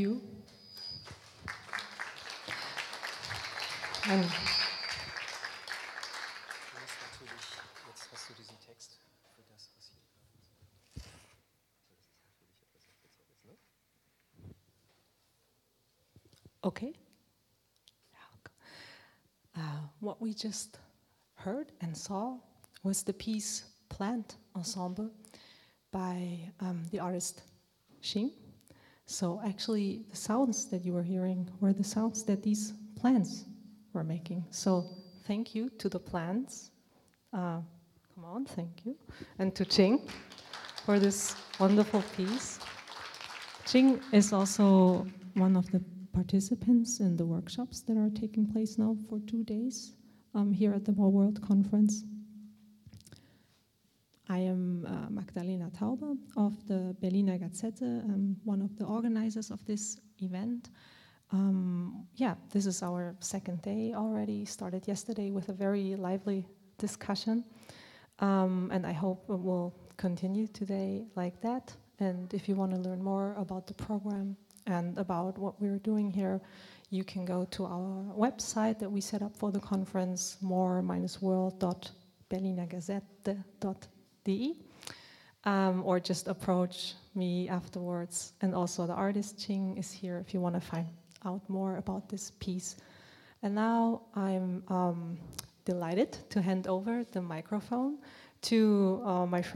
you. And Okay. Uh, what we just heard and saw was the piece Plant Ensemble by um, the artist Xin. So, actually, the sounds that you were hearing were the sounds that these plants were making. So, thank you to the plants. Uh, come on, thank you. And to Xin for this wonderful piece. Xin is also one of the participants in the workshops that are taking place now for two days um, here at the More World Conference. I am uh, Magdalena Taube of the Berliner Gazette, I'm one of the organizers of this event. Um, yeah, this is our second day already, started yesterday with a very lively discussion. Um, and I hope it will continue today like that. And if you want to learn more about the program, and about what we're doing here, you can go to our website that we set up for the conference, more-world.berlinergazette.de, um, or just approach me afterwards. And also, the artist Xin is here if you want to find out more about this piece. And now I'm um, delighted to hand over the microphone to uh, my friend.